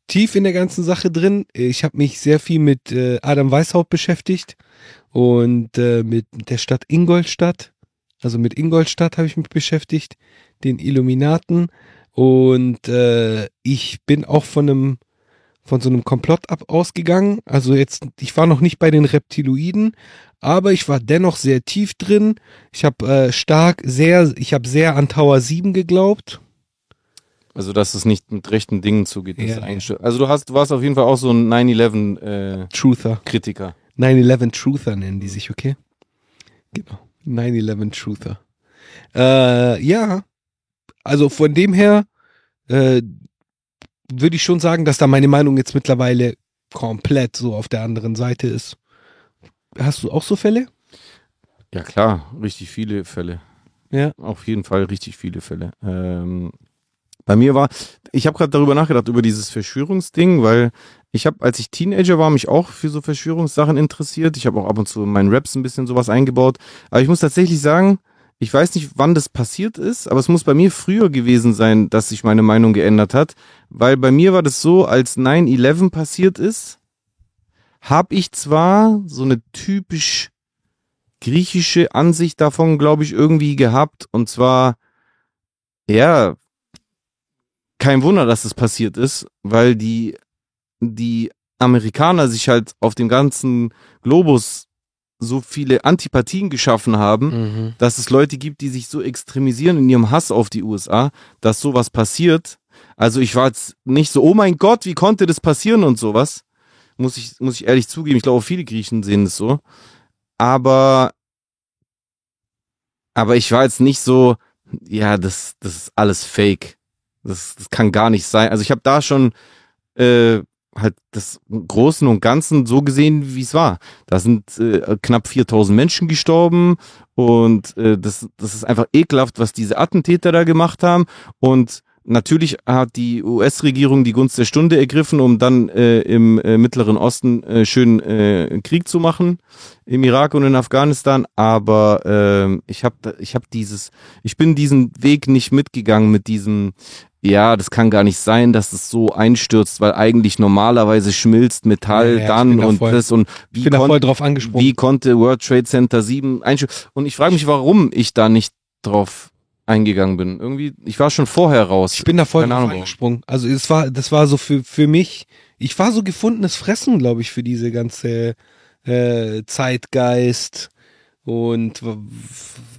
tief in der ganzen Sache drin. Ich habe mich sehr viel mit äh, Adam Weishaupt beschäftigt und äh, mit der Stadt Ingolstadt. Also mit Ingolstadt habe ich mich beschäftigt, den Illuminaten. Und äh, ich bin auch von einem von so einem Komplott ab ausgegangen. Also jetzt, ich war noch nicht bei den Reptiloiden, aber ich war dennoch sehr tief drin. Ich habe äh, stark, sehr, ich habe sehr an Tower 7 geglaubt. Also dass es nicht mit rechten Dingen zugeht. Ja, eigentlich- Also du hast, du warst auf jeden Fall auch so ein 9-11 äh, Truther. Kritiker. 9-11 Truther nennen die sich, okay? Genau. 9-11 Truther. Äh, ja. Also von dem her äh, würde ich schon sagen, dass da meine Meinung jetzt mittlerweile komplett so auf der anderen Seite ist. Hast du auch so Fälle? Ja klar, richtig viele Fälle. Ja. Auf jeden Fall richtig viele Fälle. Ähm, Bei mir war, ich habe gerade darüber nachgedacht, über dieses Verschwörungsding, weil ich habe, als ich Teenager war, mich auch für so Verschwörungssachen interessiert. Ich habe auch ab und zu in meinen Raps ein bisschen sowas eingebaut. Aber ich muss tatsächlich sagen, ich weiß nicht, wann das passiert ist, aber es muss bei mir früher gewesen sein, dass sich meine Meinung geändert hat. Weil bei mir war das so, als 9-11 passiert ist, habe ich zwar so eine typisch griechische Ansicht davon, glaube ich, irgendwie gehabt. Und zwar, ja, kein Wunder, dass es passiert ist, weil die, die Amerikaner sich halt auf dem ganzen Globus so viele Antipathien geschaffen haben, Mhm. dass es Leute gibt, die sich so extremisieren in ihrem Hass auf die USA, dass sowas passiert. Also ich war jetzt nicht so, oh mein Gott, wie konnte das passieren und sowas. Muss ich, muss ich ehrlich zugeben. Ich glaube, viele Griechen sehen es so. Aber, aber ich war jetzt nicht so, ja, das, das ist alles fake. Das, das kann gar nicht sein. Also ich habe da schon äh, halt das Großen und Ganzen so gesehen, wie es war. Da sind äh, knapp 4000 Menschen gestorben und äh, das, das ist einfach ekelhaft, was diese Attentäter da gemacht haben. Und natürlich hat die US-Regierung die Gunst der Stunde ergriffen, um dann äh, im äh, Mittleren Osten äh, schön äh, Krieg zu machen, im Irak und in Afghanistan. Aber ähm, ich habe ich hab dieses, ich bin diesen Weg nicht mitgegangen mit diesem ja, das kann gar nicht sein, dass es so einstürzt, weil eigentlich normalerweise schmilzt Metall Ja, ja, dann und voll- das und wie Ich bin voll drauf angesprungen. wie konnte World Trade Center 7 einstürzen? Und ich frage mich, warum ich da nicht drauf eingegangen bin. Irgendwie, ich war schon vorher raus. Ich bin da voll Keine drauf Ahnung, angesprungen. Also es war, das war so für, für mich, ich war so gefundenes Fressen, glaube ich, für diese ganze äh, Zeitgeist und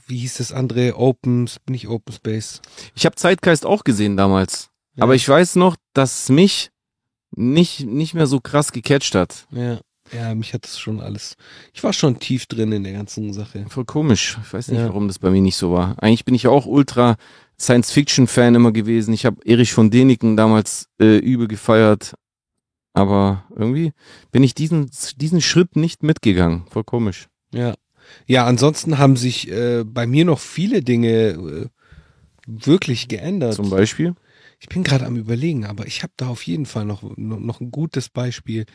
wie hieß das andere? Open, nicht Open Space. Ich habe Zeitgeist auch gesehen damals. Ja. Aber ich weiß noch, dass es mich nicht, nicht mehr so krass gecatcht hat. Ja. Ja, mich hat das schon alles. Ich war schon tief drin in der ganzen Sache. Voll komisch. Ich weiß nicht, Ja. warum das bei mir nicht so war. Eigentlich bin ich ja auch ultra Science-Fiction-Fan immer gewesen. Ich habe Erich von Däniken damals äh, übel gefeiert. Aber irgendwie bin ich diesen, diesen Schritt nicht mitgegangen. Voll komisch. Ja. Ja, ansonsten haben sich äh, bei mir noch viele Dinge äh, wirklich geändert. Zum Beispiel. Ich bin gerade am überlegen, aber ich habe da auf jeden Fall noch, noch, noch ein gutes Beispiel.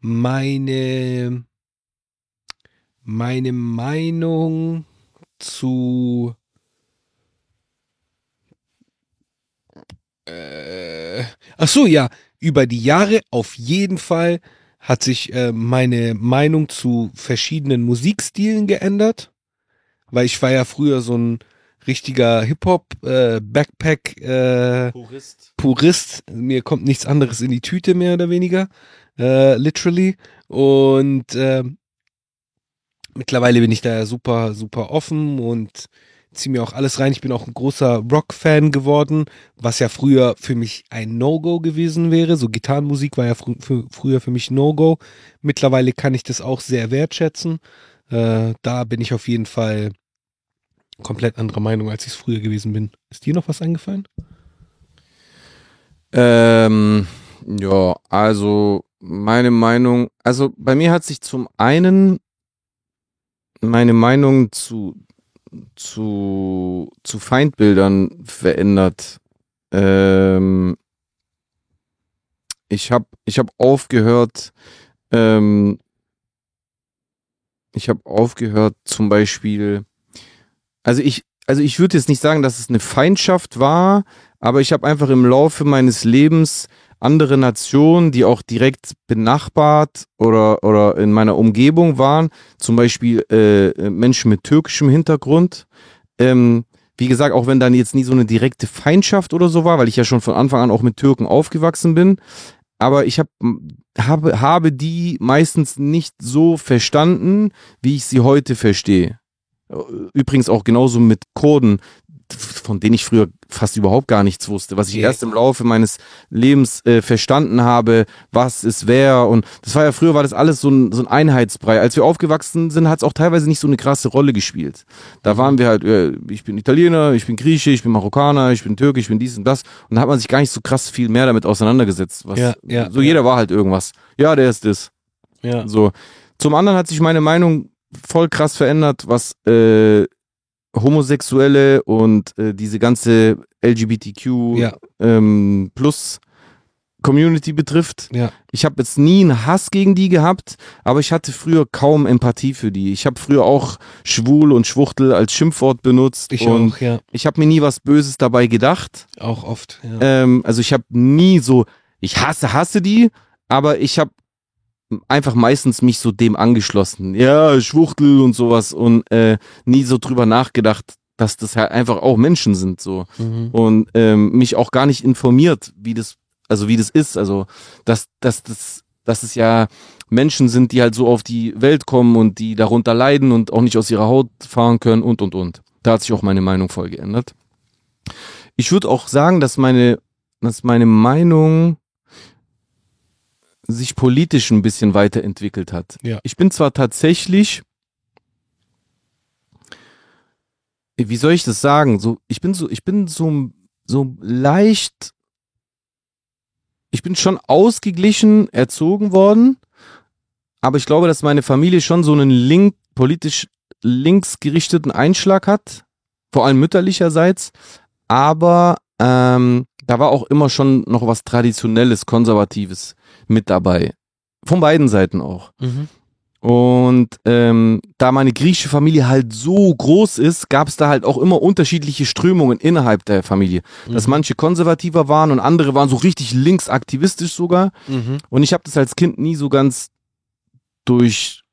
Meine, meine Meinung zu äh, ach so, ja, über die Jahre auf jeden Fall hat sich äh, meine Meinung zu verschiedenen Musikstilen geändert, weil ich war ja früher so ein richtiger Hip-Hop äh, Backpack äh, Purist. Purist. Mir kommt nichts anderes in die Tüte, mehr oder weniger. Äh, literally. Und äh, mittlerweile bin ich da ja super, super offen und ziehe mir auch alles rein. Ich bin auch ein großer Rock-Fan geworden, was ja früher für mich ein No-Go gewesen wäre. So Gitarrenmusik war ja fr für, früher für mich No-Go. Mittlerweile kann ich das auch sehr wertschätzen. Äh, da bin ich auf jeden Fall komplett anderer Meinung, als ich es früher gewesen bin. Ist dir noch was eingefallen? Ähm, ja, also meine Meinung, also bei mir hat sich zum einen meine Meinung zu zu zu Feindbildern verändert. Ähm, ich habe ich habe aufgehört, ähm, ich habe aufgehört zum Beispiel, also ich also ich würde jetzt nicht sagen, dass es eine Feindschaft war, aber ich habe einfach im Laufe meines Lebens andere Nationen, die auch direkt benachbart oder, oder in meiner Umgebung waren, zum Beispiel äh, Menschen mit türkischem Hintergrund. Ähm, wie gesagt, auch wenn dann jetzt nie so eine direkte Feindschaft oder so war, weil ich ja schon von Anfang an auch mit Türken aufgewachsen bin. Aber ich hab, habe, habe die meistens nicht so verstanden, wie ich sie heute verstehe. Übrigens auch genauso mit Kurden, von denen ich früher fast überhaupt gar nichts wusste, was ich erst im Laufe meines Lebens äh, verstanden habe, was ist wer und das war ja früher war das alles so ein, so ein Einheitsbrei. Als wir aufgewachsen sind, hat es auch teilweise nicht so eine krasse Rolle gespielt. Da waren wir halt, äh, ich bin Italiener, ich bin Grieche, ich bin Marokkaner, ich bin Türkisch, ich bin dies und das und da hat man sich gar nicht so krass viel mehr damit auseinandergesetzt. Was, Ja, ja, so ja. jeder war halt irgendwas. Ja, der ist das. Ja. So. Zum anderen hat sich meine Meinung voll krass verändert, was äh, Homosexuelle und äh, diese ganze LGBTQ Ja. ähm, plus Community betrifft. Ja. Ich habe jetzt nie einen Hass gegen die gehabt, aber ich hatte früher kaum Empathie für die. Ich habe früher auch schwul und Schwuchtel als Schimpfwort benutzt Ich und auch, ja. ich habe mir nie was Böses dabei gedacht. Auch oft, ja. Ähm, also ich habe nie so, ich hasse, hasse die, aber ich habe einfach meistens mich so dem angeschlossen. Ja, Schwuchtel und sowas und äh, nie so drüber nachgedacht, dass das halt einfach auch Menschen sind so Mhm. und ähm, mich auch gar nicht informiert, wie das, also wie das ist, also dass, dass das, dass es ja Menschen sind, die halt so auf die Welt kommen und die darunter leiden und auch nicht aus ihrer Haut fahren können und und und. Da hat sich auch meine Meinung voll geändert. Ich würde auch sagen, dass meine, dass meine Meinung sich politisch ein bisschen weiterentwickelt hat. Ja. Ich bin zwar tatsächlich, wie soll ich das sagen? So, ich bin so, ich bin so, so leicht, ich bin schon ausgeglichen erzogen worden, aber ich glaube, dass meine Familie schon so einen link, politisch linksgerichteten Einschlag hat, vor allem mütterlicherseits, aber ähm, da war auch immer schon noch was Traditionelles, Konservatives mit dabei. Von beiden Seiten auch. Mhm. Und ähm, da meine griechische Familie halt so groß ist, gab es da halt auch immer unterschiedliche Strömungen innerhalb der Familie. Dass Mhm. manche konservativer waren und andere waren so richtig linksaktivistisch sogar. Mhm. Und ich habe das als Kind nie so ganz durch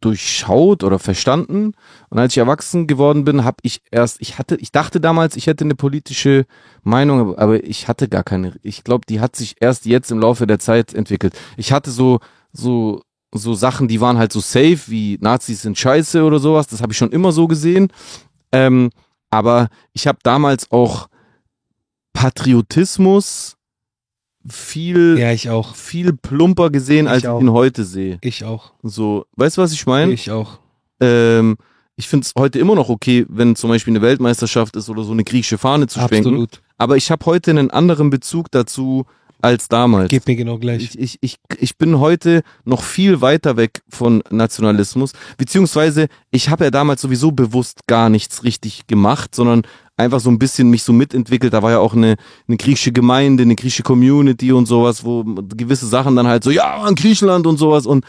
durchschaut oder verstanden. Und als ich erwachsen geworden bin, habe ich erst, ich hatte, ich dachte damals, ich hätte eine politische Meinung, aber- ich hatte gar keine. Ich glaube, die hat sich erst jetzt im Laufe der Zeit entwickelt. Ich hatte so, so, so Sachen, die waren halt so safe, wie Nazis sind scheiße oder sowas. Das habe ich schon immer so gesehen. Ähm, aber ich habe damals auch Patriotismus viel Ja, ich auch. viel plumper gesehen, Ich als auch. ich ihn heute sehe. Ich auch. So, weißt du, was ich meine? Ich auch. Ähm, ich finde es heute immer noch okay, wenn zum Beispiel eine Weltmeisterschaft ist oder so eine griechische Fahne zu schwenken. Absolut. Aber ich habe heute einen anderen Bezug dazu als damals. Geht mir genau gleich. Ich, ich, ich, ich bin heute noch viel weiter weg von Nationalismus, beziehungsweise ich habe ja damals sowieso bewusst gar nichts richtig gemacht, sondern einfach so ein bisschen mich so mitentwickelt. Da war ja auch eine, eine griechische Gemeinde, eine griechische Community und sowas, wo gewisse Sachen dann halt so, ja, in Griechenland und sowas und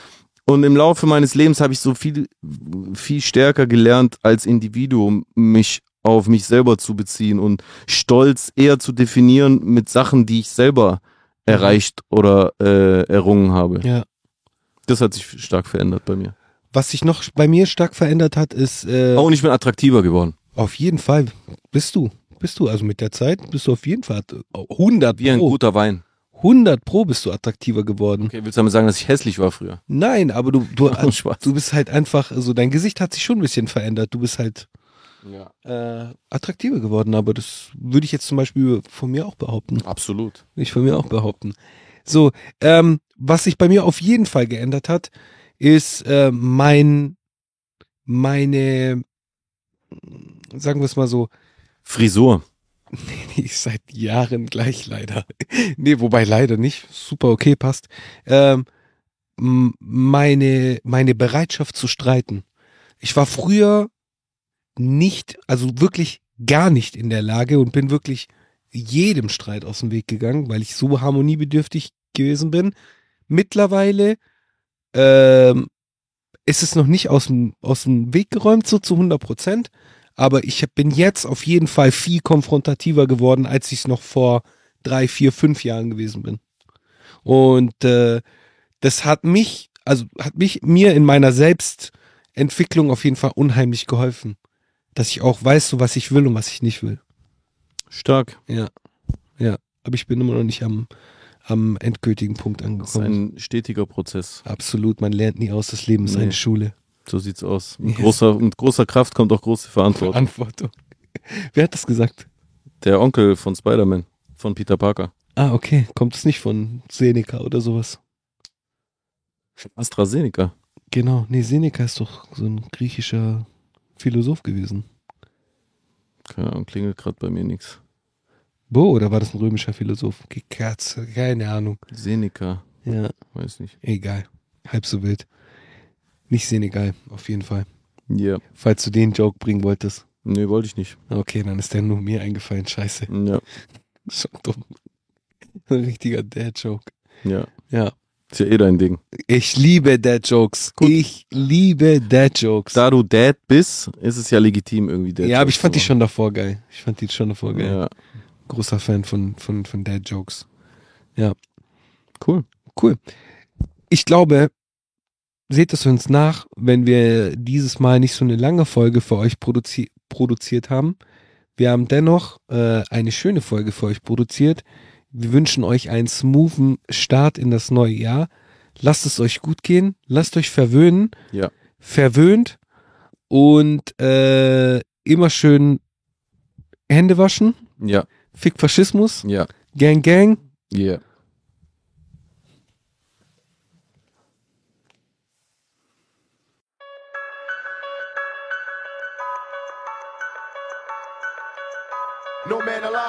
und im Laufe meines Lebens habe ich so viel, viel stärker gelernt, als Individuum mich auf mich selber zu beziehen und Stolz eher zu definieren mit Sachen, die ich selber erreicht oder äh, errungen habe. ja. Das hat sich stark verändert bei mir. Was sich noch bei mir stark verändert hat, ist äh, Oh, und ich bin attraktiver geworden. auf jeden Fall bist du. Bist du. Also mit der Zeit bist du auf jeden Fall 100 Wie ein pro. guter Wein. 100 pro bist du attattraktiver geworden. Okay, willst du damit sagen, dass ich hässlich war früher? Nein, aber du, du, *laughs* du bist halt einfach, also dein Gesicht hat sich schon ein bisschen verändert. Du bist halt Ja. äh, attraktiver geworden, aber das würde ich jetzt zum Beispiel von mir auch behaupten. Absolut. Ich von mir auch behaupten. So, ähm, was sich bei mir auf jeden Fall geändert hat, ist äh, mein, meine, sagen wir es mal so, Frisur. *laughs* die ist seit Jahren gleich leider. *laughs* nee, wobei leider nicht. Super okay, passt. Ähm, meine, meine Bereitschaft zu streiten. Ich war früher nicht, also wirklich gar nicht in der Lage und bin wirklich jedem Streit aus dem Weg gegangen, weil ich so harmoniebedürftig gewesen bin. Mittlerweile ähm, ist es noch nicht aus dem, aus dem Weg geräumt, so zu 100 Prozent. Aber ich bin jetzt auf jeden Fall viel konfrontativer geworden, als ich es noch vor drei, vier, fünf Jahren gewesen bin. Und äh, das hat mich, also hat mich mir in meiner Selbstentwicklung auf jeden Fall unheimlich geholfen. Dass ich auch weiß, so was ich will und was ich nicht will. Stark. Ja. Ja. Aber ich bin immer noch nicht am, am endgültigen Punkt Das ist angekommen. ein stetiger Prozess. Absolut, man lernt nie aus, das Leben ist Nee. eine Schule. So sieht's aus. Mit, Ja. großer, mit großer Kraft kommt auch große Verantwortung. Verantwortung. *laughs* Wer hat das gesagt? Der Onkel von Spider-Man, von Peter Parker. Ah, okay. Kommt es nicht von Seneca oder sowas? AstraZeneca. Genau. Nee, Seneca ist doch so ein griechischer Philosoph gewesen. Keine Ahnung, klingelt gerade bei mir nichts. Bo, oder war das ein römischer Philosoph? Gekatze, keine Ahnung. Seneca, Ja, weiß nicht. egal. Halb so wild. Nicht Senegal, auf jeden Fall. Ja. Falls du den Joke bringen wolltest. Nee, wollte ich nicht. Okay, dann ist der nur mir eingefallen. Scheiße. Ja, *laughs* Schon dumm. Ein richtiger Dad-Joke. ja. Ja. Ist ja eh dein Ding. Ich liebe Dad-Jokes. Gut. Ich liebe Dad-Jokes. Da du Dad bist, ist es ja legitim irgendwie Dad. Ja, aber ich fand die schon davor geil. Ich fand die schon davor geil. Ja, Großer Fan von, von, von Dad-Jokes. cool. Cool. Ich glaube, seht es uns nach, wenn wir dieses Mal nicht so eine lange Folge für euch produzi produziert haben. Wir haben dennoch äh, eine schöne Folge für euch produziert. Wir wünschen euch einen smoothen Start in das neue Jahr. Lasst es euch gut gehen. Lasst euch verwöhnen. Ja. Verwöhnt. Und äh, immer schön Hände waschen. Ja, Fick Faschismus. ja, Gang, gang. yeah.